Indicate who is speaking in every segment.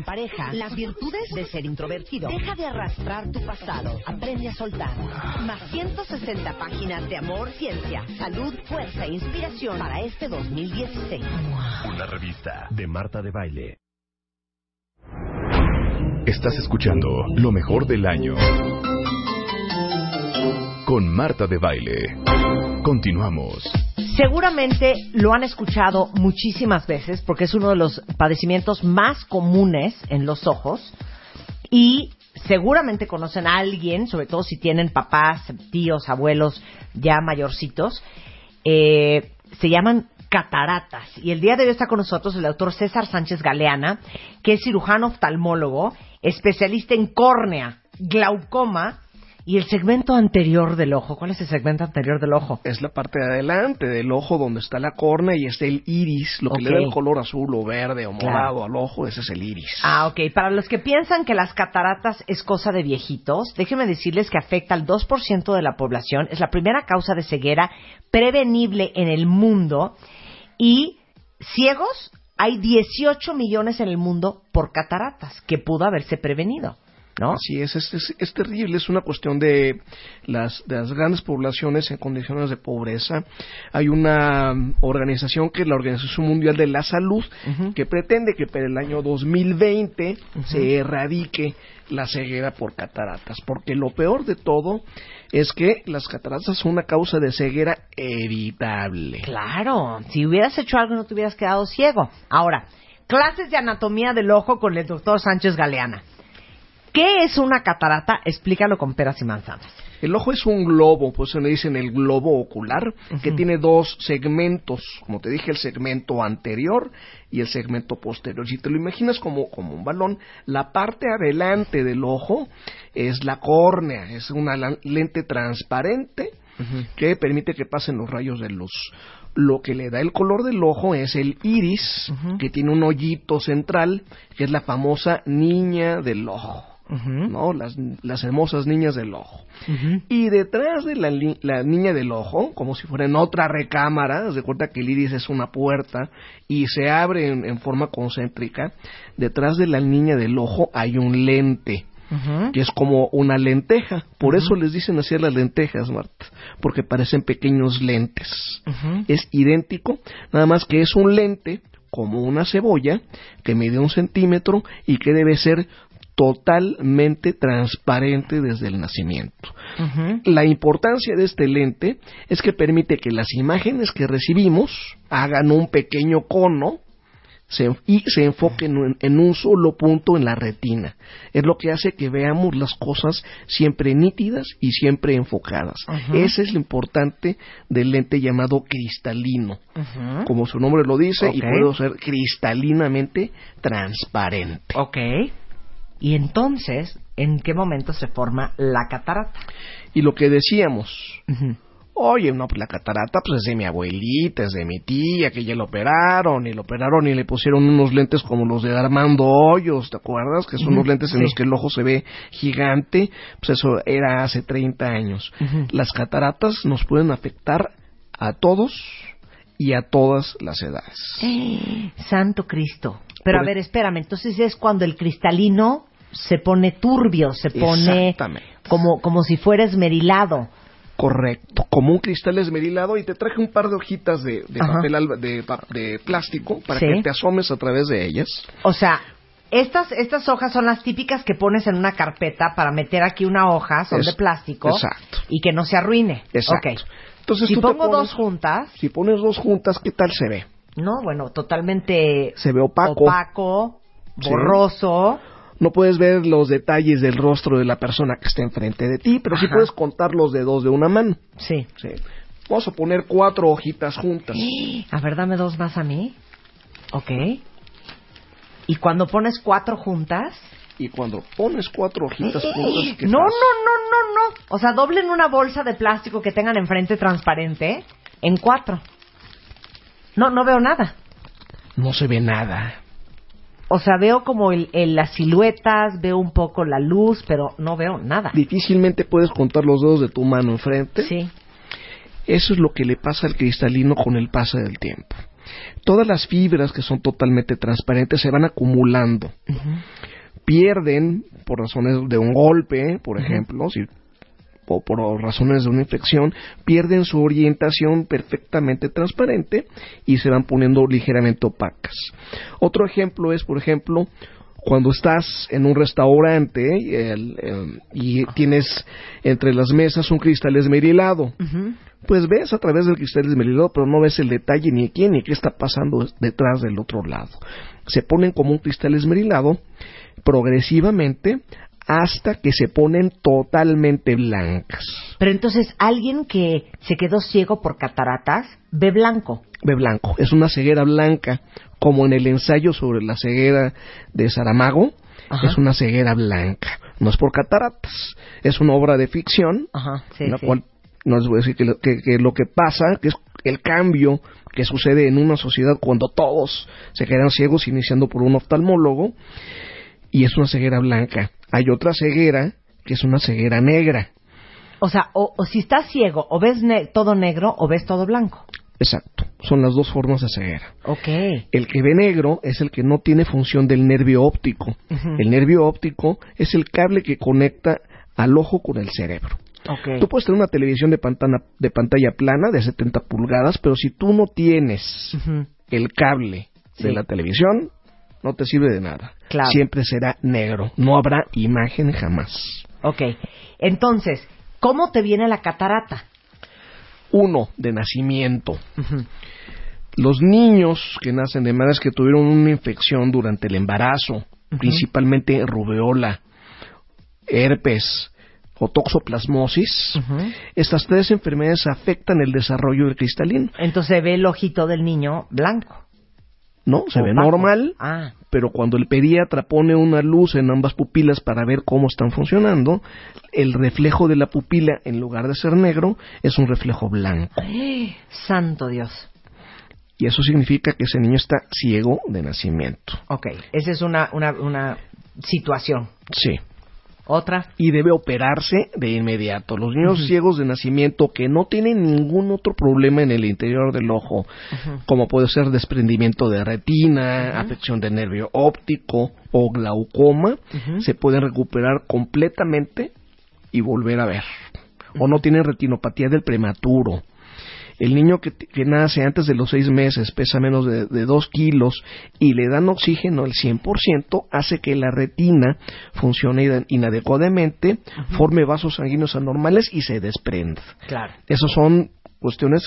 Speaker 1: en pareja. Las virtudes de ser introvertido. Deja de arrastrar tu pasado. Aprende a soltar. Más 160 páginas de amor, ciencia, salud, fuerza e inspiración para este 2016.
Speaker 2: Una revista de Marta de Baile. Estás escuchando lo mejor del año con Marta de Baile. Continuamos.
Speaker 3: Seguramente lo han escuchado muchísimas veces porque es uno de los padecimientos más comunes en los ojos y seguramente conocen a alguien, sobre todo si tienen papás, tíos, abuelos ya mayorcitos, eh, se llaman cataratas. Y el día de hoy está con nosotros el doctor César Sánchez Galeana, que es cirujano oftalmólogo, especialista en córnea, glaucoma y el segmento anterior del ojo. ¿Cuál es el segmento anterior del ojo?
Speaker 4: Es la parte de adelante del ojo donde está la córnea y está el iris, lo que le da el color azul o verde o morado al ojo, ese es el iris.
Speaker 3: Ah, ok. Para los que piensan que las cataratas es cosa de viejitos, déjenme decirles que afecta al 2% de la población. Es la primera causa de ceguera prevenible en el mundo y ciegos hay 18 millones en el mundo por cataratas que pudo haberse prevenido. ¿No?
Speaker 4: Así es es, terrible, es una cuestión de las, de las grandes poblaciones en condiciones de pobreza. Hay una organización que es la Organización Mundial de la Salud que pretende que para el año 2020 se erradique la ceguera por cataratas, porque lo peor de todo es que las cataratas son una causa de ceguera evitable.
Speaker 3: Claro, si hubieras hecho algo no te hubieras quedado ciego. Ahora, clases de anatomía del ojo con el doctor Sánchez Galeana. ¿Qué es una catarata? Explícalo con peras y manzanas.
Speaker 4: El ojo es un globo, pues se le dicen el globo ocular, que tiene dos segmentos, como te dije, el segmento anterior y el segmento posterior. Si te lo imaginas como, como un balón, la parte adelante del ojo es la córnea, es una lente transparente que permite que pasen los rayos de luz. Lo que le da el color del ojo es el iris, que tiene un hoyito central, que es la famosa niña del ojo. ¿No? Las, las, hermosas niñas del ojo. Y detrás de la, la, niña del ojo, como si fuera en otra recámara, se cuenta que el iris es una puerta y se abre en, forma concéntrica, detrás de la niña del ojo hay un lente. que es como una lenteja. Por eso les dicen así las lentejas, Marta, porque parecen pequeños lentes. Es idéntico, nada más que es un lente como una cebolla que mide un centímetro y que debe ser totalmente transparente desde el nacimiento. La importancia de este lente es que permite que las imágenes que recibimos hagan un pequeño cono y se enfoquen en, un solo punto en la retina. Es lo que hace que veamos las cosas siempre nítidas y siempre enfocadas. Ese es lo importante del lente llamado cristalino. Como su nombre lo dice, y puede ser cristalinamente transparente.
Speaker 3: Y entonces, ¿en qué momento se forma la catarata?
Speaker 4: Y lo que decíamos, oye, no, pues la catarata pues es de mi abuelita, es de mi tía, que ya lo operaron, y lo operaron y le pusieron unos lentes como los de Armando Hoyos, ¿te acuerdas? Que son unos lentes en los que el ojo se ve gigante, pues eso era hace 30 años. Las cataratas nos pueden afectar a todos y a todas las edades.
Speaker 3: Santo Cristo. Pero a ver, espérame, entonces es cuando el cristalino se pone turbio, se pone como, como si fuera esmerilado.
Speaker 4: Correcto, como un cristal esmerilado y te traje un par de hojitas de, de papel de, de, plástico para que te asomes a través de ellas.
Speaker 3: O sea, estas, estas hojas son las típicas que pones en una carpeta para meter aquí una hoja, son de plástico. Exacto. Y que no se arruine.
Speaker 4: Exacto.
Speaker 3: Entonces, si pongo dos juntas.
Speaker 4: Si pones dos juntas, ¿qué tal se ve?
Speaker 3: No, bueno, totalmente.
Speaker 4: Se ve opaco.
Speaker 3: Opaco, borroso
Speaker 4: no puedes ver los detalles del rostro de la persona que está enfrente de ti, pero sí puedes contar los dedos de una mano.
Speaker 3: Sí.
Speaker 4: sí. Vamos a poner cuatro hojitas juntas.
Speaker 3: A ver, dame dos más a mí. Ok. Y cuando pones cuatro juntas...
Speaker 4: Y cuando pones cuatro hojitas juntas... ¿qué
Speaker 3: No, no, no, no, no. O sea, doblen una bolsa de plástico que tengan enfrente transparente en cuatro. No, no veo nada.
Speaker 4: No se ve nada.
Speaker 3: O sea, veo como el, el- las siluetas, veo un poco la luz, pero no veo nada.
Speaker 4: Difícilmente puedes contar los dedos de tu mano enfrente.
Speaker 3: Sí.
Speaker 4: Eso es lo que le pasa al cristalino con el paso del tiempo. Todas las fibras que son totalmente transparentes se van acumulando. Pierden, por razones de un golpe, por ejemplo, si- o por razones de una infección, pierden su orientación perfectamente transparente y se van poniendo ligeramente opacas. Otro ejemplo es, por ejemplo, cuando estás en un restaurante y, el, em, y tienes entre las mesas un cristal esmerilado pues ves a través del cristal esmerilado, pero no ves el detalle ni quién ni qué está pasando detrás del otro lado. Se ponen como un cristal esmerilado progresivamente hasta que se ponen totalmente blancas.
Speaker 3: Pero entonces, alguien que se quedó ciego por cataratas ve blanco.
Speaker 4: Ve blanco, es una ceguera blanca, como en el ensayo sobre la ceguera de Saramago,
Speaker 3: Ajá.
Speaker 4: es una ceguera blanca. No es por cataratas, es una obra de ficción
Speaker 3: Ajá, sí,
Speaker 4: en la
Speaker 3: sí.
Speaker 4: cual no les voy a decir que lo que, que lo que pasa, que es el cambio que sucede en una sociedad cuando todos se quedan ciegos, iniciando por un oftalmólogo, y es una ceguera blanca. Hay otra ceguera que es una ceguera negra.
Speaker 3: O sea, o, o si estás ciego, o ves ne- todo negro o ves todo blanco.
Speaker 4: Exacto, son las dos formas de ceguera.
Speaker 3: Ok.
Speaker 4: El que ve negro es el que no tiene función del nervio óptico. El nervio óptico es el cable que conecta al ojo con el cerebro.
Speaker 3: Ok.
Speaker 4: Tú puedes tener una televisión de pantalla, de pantalla plana de 70 pulgadas, pero si tú no tienes el cable de la televisión, no te sirve de nada.
Speaker 3: Claro.
Speaker 4: Siempre será negro. No habrá imagen jamás.
Speaker 3: Ok. Entonces, ¿cómo te viene la catarata?
Speaker 4: Uno, de nacimiento. Los niños que nacen de madres que tuvieron una infección durante el embarazo, principalmente rubeola, herpes o toxoplasmosis, estas tres enfermedades afectan el desarrollo del cristalino.
Speaker 3: Entonces se ve el ojito del niño blanco.
Speaker 4: ¿No? Se ve
Speaker 3: opaco.
Speaker 4: normal,
Speaker 3: Ah,
Speaker 4: pero cuando el pediatra pone una luz en ambas pupilas para ver cómo están funcionando, el reflejo de la pupila, en lugar de ser negro, es un reflejo blanco.
Speaker 3: santo Dios.
Speaker 4: Y eso significa que ese niño está ciego de nacimiento.
Speaker 3: Ok, esa es una, una, una situación.
Speaker 4: Sí.
Speaker 3: Otra.
Speaker 4: Y debe operarse de inmediato. Los niños ciegos de nacimiento que no tienen ningún otro problema en el interior del ojo, como puede ser desprendimiento de retina, afección de nervio óptico o glaucoma, se pueden recuperar completamente y volver a ver. O no tienen retinopatía del prematuro. El niño que, que nace antes de los seis meses pesa menos de, de dos kilos y le dan oxígeno al 100%, hace que la retina funcione ina- inadecuadamente, forme vasos sanguíneos anormales y se desprenda.
Speaker 3: Claro.
Speaker 4: Esas son cuestiones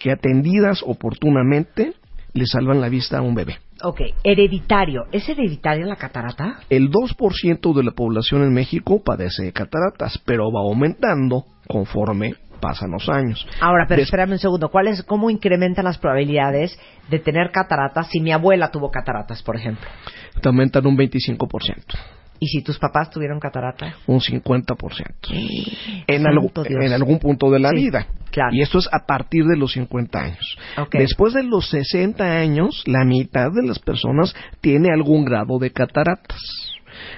Speaker 4: que atendidas oportunamente le salvan la vista a un bebé.
Speaker 3: Ok, hereditario. ¿Es hereditaria la catarata?
Speaker 4: El 2% de la población en México padece de cataratas, pero va aumentando conforme pasan los años.
Speaker 3: Ahora, pero
Speaker 4: Des-
Speaker 3: espérame un segundo. ¿Cuál es, ¿Cómo incrementan las probabilidades de tener cataratas si mi abuela tuvo cataratas, por ejemplo?
Speaker 4: te aumentan un 25%,
Speaker 3: ¿Y si tus papás tuvieron cataratas?
Speaker 4: un 50%. En, algo- algún punto de la
Speaker 3: Sí,
Speaker 4: vida.
Speaker 3: claro.
Speaker 4: Y esto es a partir de los 50 años. Después de los 60 años, la mitad de las personas tiene algún grado de cataratas.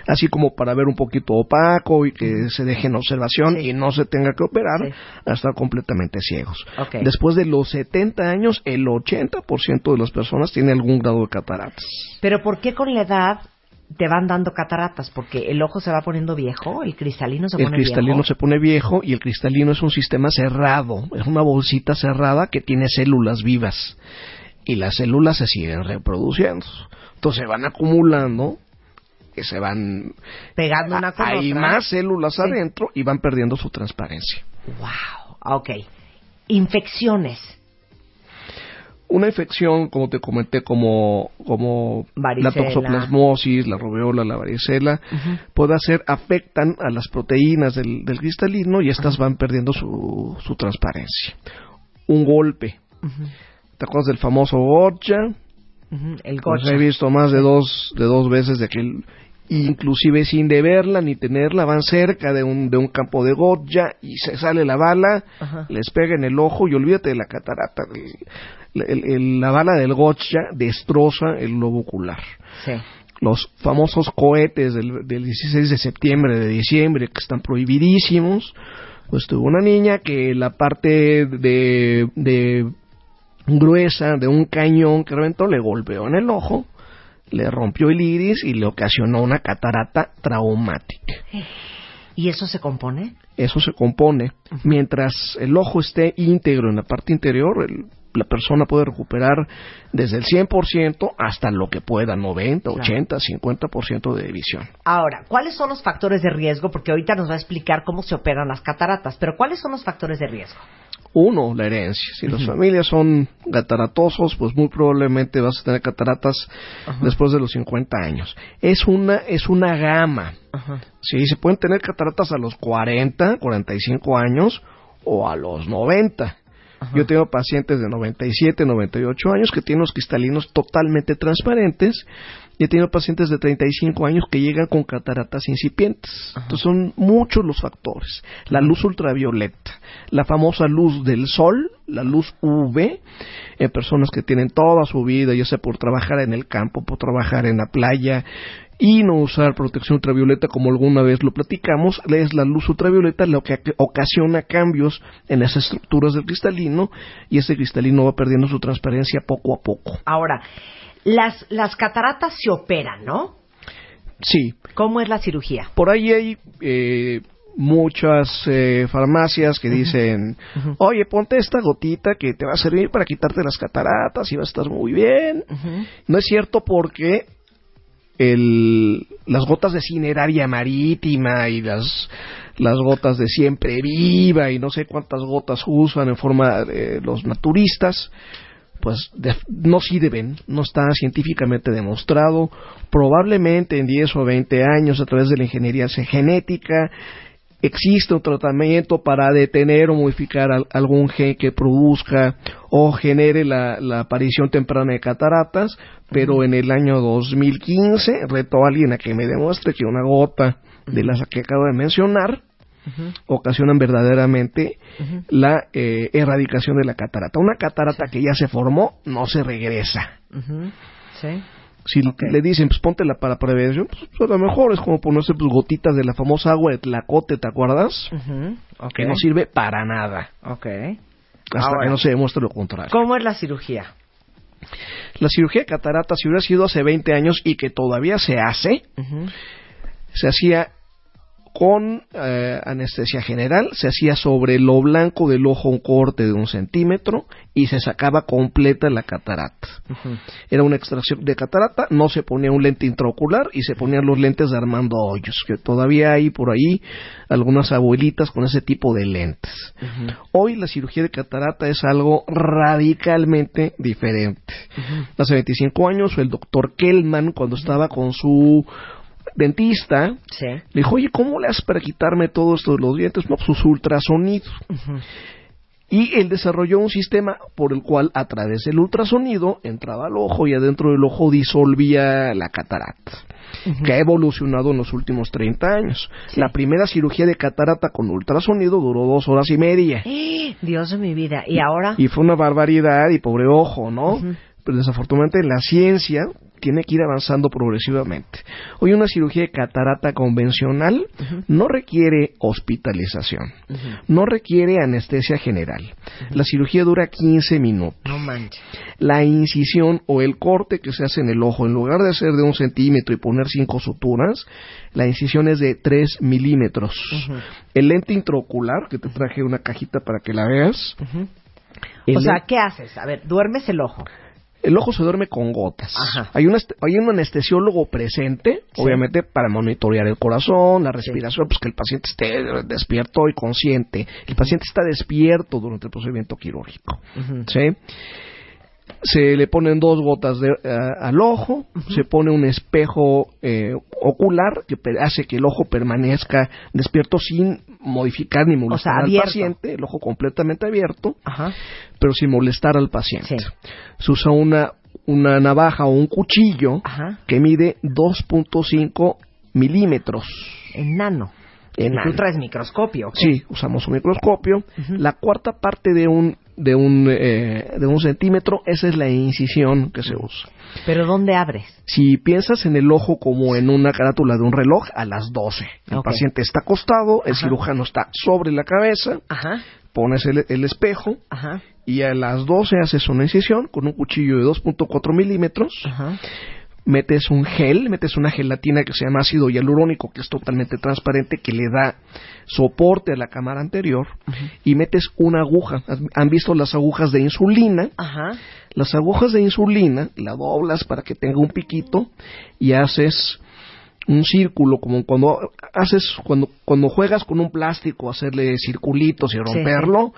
Speaker 4: Así como para ver un poquito opaco y que se deje en observación
Speaker 3: Sí.
Speaker 4: y no se tenga que operar
Speaker 3: Sí.
Speaker 4: a estar completamente ciegos. Después de los 70 años, el 80% de las personas tiene algún grado de cataratas.
Speaker 3: Pero ¿por qué con la edad te van dando cataratas? Porque el ojo se va poniendo viejo, el cristalino se
Speaker 4: el
Speaker 3: pone
Speaker 4: cristalino
Speaker 3: viejo.
Speaker 4: se pone viejo y el cristalino es un sistema cerrado, es una bolsita cerrada que tiene células vivas y las células se siguen reproduciendo. Entonces se van acumulando, que se van
Speaker 3: Pegando una con
Speaker 4: hay
Speaker 3: otra.
Speaker 4: más células
Speaker 3: Sí.
Speaker 4: adentro y van perdiendo su transparencia.
Speaker 3: Wow. Ok. Infecciones.
Speaker 4: Una infección, como te comenté, como, como la toxoplasmosis, la rubeola, la varicela, puede hacer, afectan a las proteínas del, del cristalino y estas van perdiendo su, su transparencia. Un golpe. ¿Te acuerdas del famoso Gotcha?
Speaker 3: Ujú, El
Speaker 4: Pues he visto más de dos, de dos veces de que, el- inclusive sin deberla ni tenerla, van cerca de un, de un campo de gotcha y se sale la bala,
Speaker 3: Ajá.
Speaker 4: les pega en el ojo y olvídate de la catarata. El- el- el- la bala del gotcha destroza el globo ocular.
Speaker 3: Sí.
Speaker 4: Los famosos cohetes del, del 16 de septiembre, de diciembre, que están prohibidísimos, pues tuvo una niña que la parte de, de gruesa de un cañón que reventó le golpeó en el ojo, le rompió el iris y le ocasionó una catarata traumática.
Speaker 3: ¿Y eso se compone?
Speaker 4: Eso se compone. Mientras el ojo esté íntegro en la parte interior, el- la persona puede recuperar desde el 100% hasta lo que pueda, 90,
Speaker 3: Claro.
Speaker 4: 80, 50% de visión.
Speaker 3: Ahora, ¿cuáles son los factores de riesgo? Porque ahorita nos va a explicar cómo se operan las cataratas, pero ¿cuáles son los factores de riesgo?
Speaker 4: Uno, la herencia. Si las familias son cataratosos, pues muy probablemente vas a tener cataratas después de los 50 años. Es una, es una gama.
Speaker 3: Ajá.
Speaker 4: Sí, se pueden tener cataratas a los 40, 45 años o a los 90. Yo tengo pacientes de 97, 98 años que tienen los cristalinos totalmente transparentes y he tenido pacientes de 35 años que llegan con cataratas incipientes. Entonces son muchos los factores. La luz ultravioleta, la famosa luz del sol, la luz UV, en personas que tienen toda su vida, ya sea por trabajar en el campo, por trabajar en la playa, y no usar protección ultravioleta como alguna vez lo platicamos, es la luz ultravioleta lo que ocasiona cambios en las estructuras del cristalino y ese cristalino va perdiendo su transparencia poco a poco.
Speaker 3: Ahora, las, las cataratas se operan, ¿no?
Speaker 4: Sí,
Speaker 3: ¿Cómo es la cirugía?
Speaker 4: por ahí hay eh, muchas eh, farmacias que dicen, oye, ponte esta gotita que te va a servir para quitarte las cataratas y vas a estar muy bien. No es cierto porque el, las gotas de cineraria marítima y las, las gotas de siempre viva y no sé cuántas gotas usan en forma de los naturistas, pues de- no sirven, no está científicamente demostrado. Probablemente en 10 o 20 años a través de la ingeniería genética existe un tratamiento para detener o modificar al- algún gen que produzca o genere la, la aparición temprana de cataratas, pero en el año 2015 reto a alguien a que me demuestre que una gota de las que acabo de mencionar ocasionan verdaderamente la eh, erradicación de la catarata. Una catarata que ya se formó no se regresa.
Speaker 3: Sí.
Speaker 4: Si le dicen, pues póntela para prevención, pues a lo mejor es como ponerse pues, gotitas de la famosa agua de tlacote, ¿te acuerdas?
Speaker 3: Ujú. Ok.
Speaker 4: Que no sirve para nada,
Speaker 3: Ok.
Speaker 4: hasta
Speaker 3: Ahora.
Speaker 4: que no se demuestre lo contrario.
Speaker 3: ¿Cómo es la cirugía?
Speaker 4: La cirugía de catarata, si hubiera sido hace 20 años y que todavía se hace, se hacía con eh, anestesia general, se hacía sobre lo blanco del ojo un corte de un centímetro y se sacaba completa la catarata. Era una extracción de catarata, no se ponía un lente intraocular y se ponían los lentes de Armando Hoyos, que todavía hay por ahí algunas abuelitas con ese tipo de lentes. Hoy la cirugía de catarata es algo radicalmente diferente. Hace 25 años el doctor Kellman, cuando estaba con su dentista,
Speaker 3: Sí.
Speaker 4: le dijo, oye, ¿cómo le haces para quitarme todo esto de los dientes? No, pues sus ultrasonidos. Y él desarrolló un sistema por el cual a través del ultrasonido entraba al ojo y adentro del ojo disolvía la catarata, que ha evolucionado en los últimos 30 años. La primera cirugía de catarata con ultrasonido duró dos horas y media.
Speaker 3: Dios de mi vida. ¿Y ahora?
Speaker 4: Y fue una barbaridad y pobre ojo, ¿no? Pero desafortunadamente la ciencia tiene que ir avanzando progresivamente. Hoy una cirugía de catarata convencional no requiere hospitalización, no requiere anestesia general. La cirugía dura 15 minutos.
Speaker 3: No manches.
Speaker 4: La incisión o el corte que se hace en el ojo, en lugar de ser de un centímetro y poner cinco suturas, la incisión es de 3 milímetros. El lente intraocular, que te traje una cajita para que la veas.
Speaker 3: O sea, ¿qué haces? A ver, duermes el ojo.
Speaker 4: El ojo se duerme con gotas.
Speaker 3: Ajá.
Speaker 4: Hay, un hay un anestesiólogo presente,
Speaker 3: Sí.
Speaker 4: obviamente, para monitorear el corazón, la respiración, pues que el paciente esté despierto y consciente. El paciente está despierto durante el procedimiento quirúrgico. ¿sí? Se le ponen dos gotas de, eh, al ojo, se pone un espejo eh, ocular que hace que el ojo permanezca despierto sin modificar ni molestar
Speaker 3: sea,
Speaker 4: al paciente, el ojo completamente abierto
Speaker 3: Ajá.
Speaker 4: pero sin molestar al paciente.
Speaker 3: Sí.
Speaker 4: Se usa una una navaja o un cuchillo
Speaker 3: Ajá.
Speaker 4: que mide 2.5 milímetros.
Speaker 3: Enano.
Speaker 4: Enano.
Speaker 3: Tú traes microscopio.
Speaker 4: Sí, usamos un microscopio. La cuarta parte de un de un eh, de un centímetro, esa es la incisión que se usa.
Speaker 3: Pero ¿dónde abres?
Speaker 4: Si piensas en el ojo como en una carátula de un reloj, a las 12. El paciente está acostado, el
Speaker 3: Ajá.
Speaker 4: cirujano está sobre la cabeza,
Speaker 3: Ajá.
Speaker 4: pones el, el espejo
Speaker 3: Ajá.
Speaker 4: y a las 12 haces una incisión con un cuchillo de 2.4 milímetros. Metes un gel, metes una gelatina que se llama ácido hialurónico, que es totalmente transparente, que le da soporte a la cámara anterior, y metes una aguja. ¿Han visto las agujas de insulina?
Speaker 3: Ajá.
Speaker 4: Las agujas de insulina la doblas para que tenga un piquito y haces un círculo, como cuando haces, cuando, cuando juegas con un plástico, hacerle circulitos y romperlo.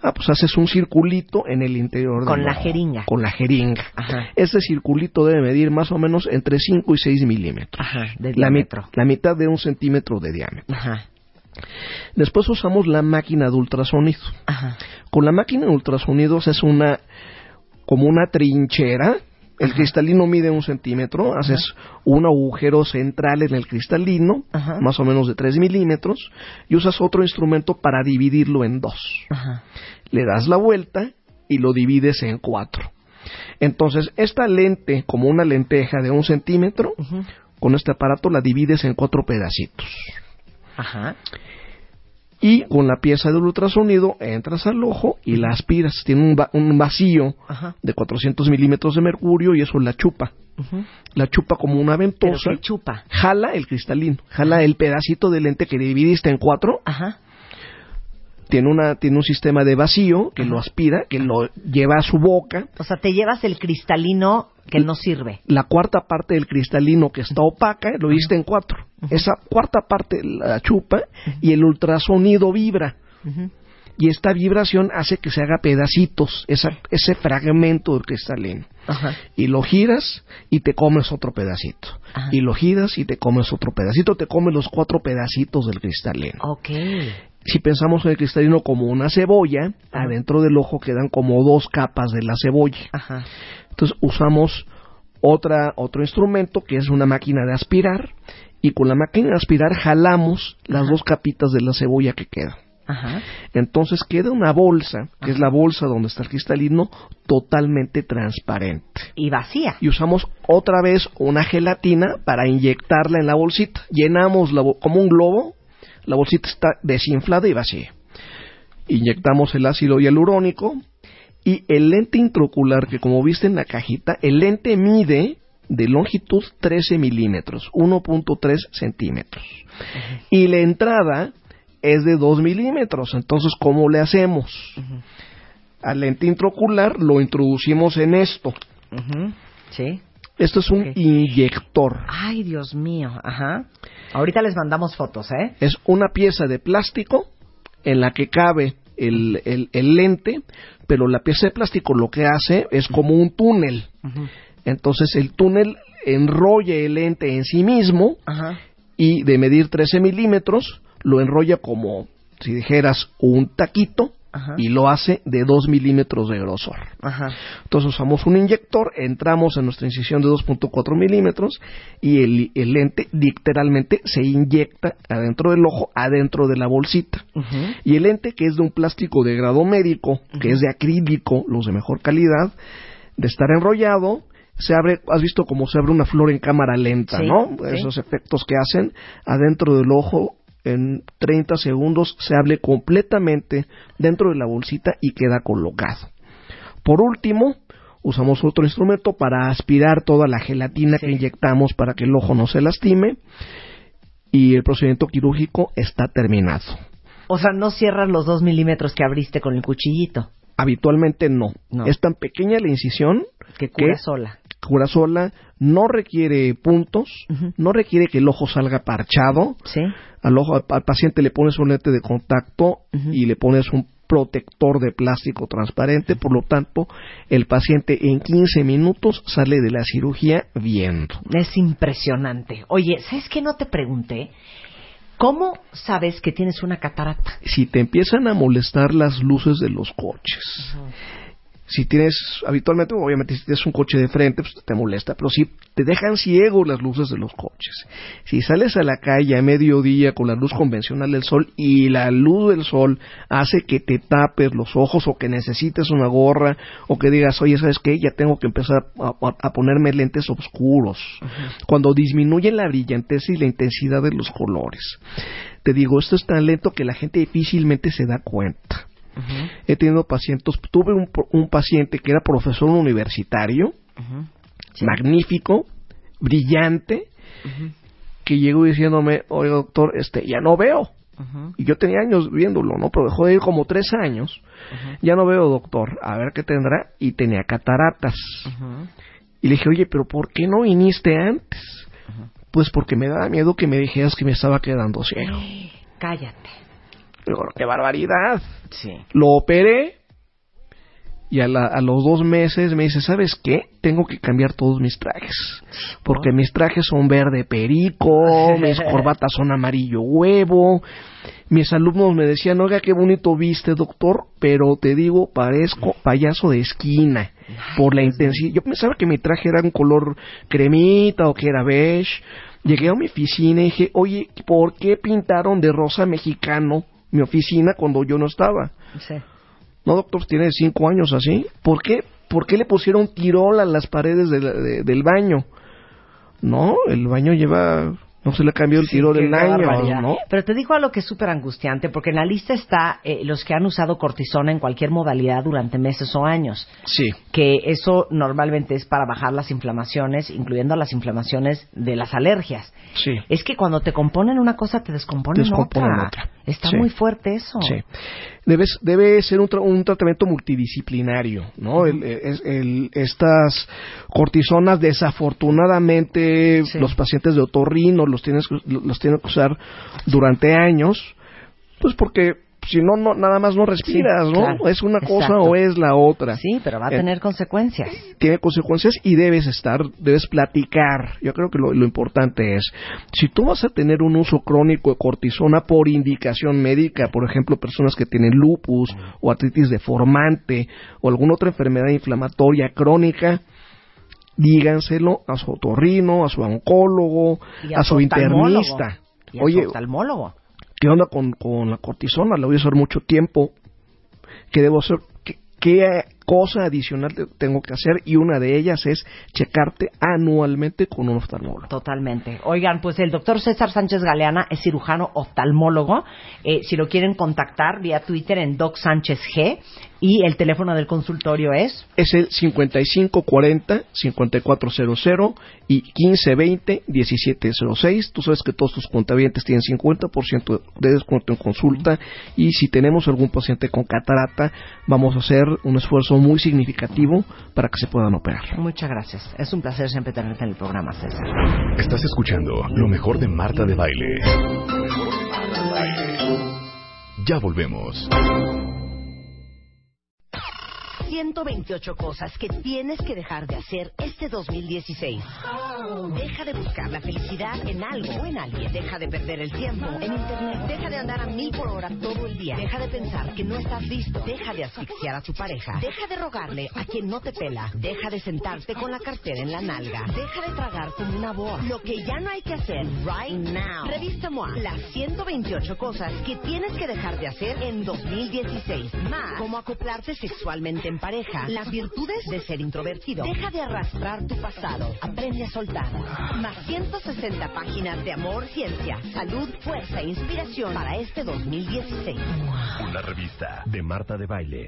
Speaker 4: Ah, pues haces un circulito en el interior
Speaker 3: Con
Speaker 4: del
Speaker 3: la jeringa.
Speaker 4: Con la jeringa.
Speaker 3: Ajá.
Speaker 4: Este circulito debe medir más o menos entre 5 y 6 milímetros.
Speaker 3: Ajá. De
Speaker 4: La, mi-
Speaker 3: diámetro.
Speaker 4: la mitad de un centímetro de diámetro.
Speaker 3: Ajá.
Speaker 4: Después usamos la máquina de ultrasonido.
Speaker 3: Ajá.
Speaker 4: Con la máquina de ultrasonidos es una como una trinchera. El cristalino mide un centímetro, haces un agujero central en el cristalino,
Speaker 3: Ajá.
Speaker 4: más o menos de 3 milímetros, y usas otro instrumento para dividirlo en dos.
Speaker 3: Ajá.
Speaker 4: Le das la vuelta y lo divides en cuatro. Entonces, esta lente, como una lenteja de un centímetro, con este aparato la divides en cuatro pedacitos.
Speaker 3: Ajá.
Speaker 4: Y con la pieza del ultrasonido entras al ojo y la aspiras. Tiene un, va- un vacío
Speaker 3: Ajá.
Speaker 4: de 400 milímetros de mercurio y eso la chupa. La chupa como una
Speaker 3: Pero
Speaker 4: ventosa.
Speaker 3: que chupa.
Speaker 4: Jala el cristalino, jala el pedacito de lente que dividiste en cuatro.
Speaker 3: Ajá.
Speaker 4: Tiene, una, tiene un sistema de vacío que lo aspira, que lo lleva a su boca.
Speaker 3: O sea, te llevas el cristalino que no sirve.
Speaker 4: La cuarta parte del cristalino que está opaca lo diste en cuatro. Esa cuarta parte la chupa y el ultrasonido vibra. Y esta vibración hace que se haga pedacitos, esa, ese fragmento del cristalino.
Speaker 3: Ajá.
Speaker 4: Y lo giras y te comes otro pedacito.
Speaker 3: Ajá.
Speaker 4: Y lo giras y te comes otro pedacito, te comes los cuatro pedacitos del cristalino.
Speaker 3: Ok.
Speaker 4: Si pensamos en el cristalino como una cebolla,
Speaker 3: Ajá.
Speaker 4: adentro del ojo quedan como dos capas de la cebolla.
Speaker 3: Ajá.
Speaker 4: Entonces usamos otra, otro instrumento que es una máquina de aspirar y con la máquina de aspirar jalamos las
Speaker 3: Ajá.
Speaker 4: dos capitas de la cebolla que quedan.
Speaker 3: Ajá.
Speaker 4: Entonces queda una bolsa, que es la bolsa donde está el cristalino, totalmente transparente.
Speaker 3: Y vacía.
Speaker 4: Y usamos otra vez una gelatina para inyectarla en la bolsita. Llenamos la bo- como un globo, la bolsita está desinflada y vacía. Inyectamos el ácido hialurónico y el lente intraocular, que como viste en la cajita, el lente mide de longitud 13 milímetros, 1.3 centímetros. Y la entrada es de 2 milímetros. Entonces, ¿cómo le hacemos? Al lente intraocular lo introducimos en esto.
Speaker 3: Sí.
Speaker 4: Esto es un inyector.
Speaker 3: Ay, Dios mío. Ajá. Ahorita les mandamos fotos, ¿eh?
Speaker 4: Es una pieza de plástico en la que cabe el, el- el lente, pero la pieza de plástico lo que hace es como un túnel. Entonces el túnel enrolla el lente en sí mismo
Speaker 3: Ajá.
Speaker 4: y de medir 13 milímetros lo enrolla como si dijeras un taquito
Speaker 3: Ajá.
Speaker 4: y lo hace de 2 milímetros de grosor.
Speaker 3: Ajá.
Speaker 4: Entonces usamos un inyector, entramos en nuestra incisión de 2.4 milímetros y el, el lente literalmente se inyecta adentro del ojo, adentro de la bolsita. Y el lente, que es de un plástico de grado médico, que es de acrílico, los de mejor calidad, de estar enrollado, se abre, has visto cómo se abre una flor en cámara lenta,
Speaker 3: Sí,
Speaker 4: ¿no?
Speaker 3: sí.
Speaker 4: Esos efectos que hacen adentro del ojo en 30 segundos se abre completamente dentro de la bolsita y queda colocado. Por último, usamos otro instrumento para aspirar toda la gelatina
Speaker 3: Sí.
Speaker 4: que inyectamos para que el ojo no se lastime y el procedimiento quirúrgico está terminado.
Speaker 3: O sea, no cierras los dos milímetros que abriste con el cuchillito,
Speaker 4: Habitualmente no.
Speaker 3: No.
Speaker 4: Es tan pequeña la incisión
Speaker 3: que cura sola.
Speaker 4: Cura sola, no requiere puntos, no requiere que el ojo salga parchado.
Speaker 3: ¿Sí?
Speaker 4: Al ojo al paciente le pones un lente de contacto y le pones un protector de plástico transparente, por lo tanto, el paciente en 15 minutos sale de la cirugía viendo.
Speaker 3: Es impresionante. Oye, ¿sabes qué no te pregunté? ¿Cómo sabes que tienes una catarata?
Speaker 4: Si te empiezan a molestar las luces de los coches, Si tienes, habitualmente, obviamente, si tienes un coche de frente, pues te molesta, pero si te dejan ciego las luces de los coches. Si sales a la calle a mediodía con la luz convencional del sol y la luz del sol hace que te tapes los ojos o que necesites una gorra o que digas, oye, ¿sabes qué? Ya tengo que empezar a, ponerme lentes oscuros. Cuando disminuye la brillantez y la intensidad de los colores. Te digo, esto es tan lento que la gente difícilmente se da cuenta. He tenido pacientes, tuve un, paciente que era profesor universitario, magnífico, brillante, que llegó diciéndome, oye doctor, este, ya no veo. Y yo tenía años viéndolo, ¿no? Pero dejó de ir como tres años. Ya no veo, doctor. A ver qué tendrá. Y tenía cataratas. Y le dije, oye, pero ¿por qué no viniste antes? Pues porque me daba miedo que me dijeras que me estaba quedando ciego.
Speaker 3: Cállate.
Speaker 4: Digo, qué barbaridad. Sí. Lo operé y a, los dos meses me dice, ¿sabes qué? Tengo que cambiar todos mis trajes. Porque mis trajes son verde perico, mis corbatas son amarillo huevo. Mis alumnos me decían, oiga, qué bonito viste, doctor, pero te digo, parezco payaso de esquina. por la intensidad. Yo pensaba que mi traje era un color cremita o que era beige. Llegué a mi oficina y dije, oye, ¿por qué pintaron de rosa mexicano mi oficina cuando yo no estaba. Sí. No, doctor, tiene cinco años así. ¿Por qué? ¿Por qué le pusieron tirol a las paredes del baño? No, el baño lleva no se le cambió el tiro del año, ¿no?
Speaker 3: Pero te digo algo que es súper angustiante, porque en la lista está eh, los que han usado cortisona en cualquier modalidad durante meses o años.
Speaker 4: Sí.
Speaker 3: Que eso normalmente es para bajar las inflamaciones, incluyendo las inflamaciones de las alergias.
Speaker 4: Sí.
Speaker 3: Es que cuando te componen una cosa, te descomponen, otra. Está muy fuerte eso.
Speaker 4: Sí debe ser un, tratamiento multidisciplinario, ¿no? estas cortisonas, desafortunadamente, los pacientes de otorrino los, los tienen que usar durante años, pues porque si no, no nada más no respiras, ¿no? es una cosa o es la otra.
Speaker 3: Sí, pero va a eh, tener consecuencias.
Speaker 4: Tiene consecuencias y debes estar, debes platicar. Yo creo que lo, importante es, si tú vas a tener un uso crónico de cortisona por indicación médica, por ejemplo, personas que tienen lupus o artritis deformante o alguna otra enfermedad inflamatoria crónica, díganselo a su otorrino, a su oncólogo, a, su internista.
Speaker 3: Y a Oye, su oftalmólogo
Speaker 4: ¿Qué onda con, con la cortisona? La voy a usar mucho tiempo. ¿Qué debo hacer? ¿Qué, cosa adicional tengo que hacer? Y una de ellas es checarte anualmente con un oftalmólogo.
Speaker 3: Totalmente. Oigan, pues el doctor César Sánchez Galeana es cirujano oftalmólogo. Eh, si lo quieren contactar vía Twitter en Doc Sánchez G. Y el teléfono del consultorio es?
Speaker 4: Es el 5540-5400 y 1520-1706. Tú sabes que todos tus contabientes tienen 50% de descuento en consulta y si tenemos algún paciente con catarata, vamos a hacer un esfuerzo muy significativo para que se puedan operar.
Speaker 3: Muchas gracias. Es un placer siempre tenerte en el programa, César.
Speaker 2: Estás escuchando lo mejor de Marta de Baile. Ya volvemos.
Speaker 1: 128 cosas que tienes que dejar de hacer este 2016. Deja de buscar la felicidad en algo o en alguien. Deja de perder el tiempo en Internet. Deja de andar a mil por hora todo el día. Deja de pensar que no estás listo. Deja de asfixiar a tu pareja. Deja de rogarle a quien no te pela. Deja de sentarte con la cartera en la nalga. Deja de tragar como una boa. Lo que ya no hay que hacer right now. Revista MOA. Las 128 cosas que tienes que dejar de hacer en 2016. Más. Cómo acoplarse sexualmente en pareja, las virtudes de ser introvertido. Deja de arrastrar tu pasado. Aprende a soltar. Más 160 páginas de amor, ciencia, salud, fuerza e inspiración para este 2016.
Speaker 2: Una revista de Marta de Baile.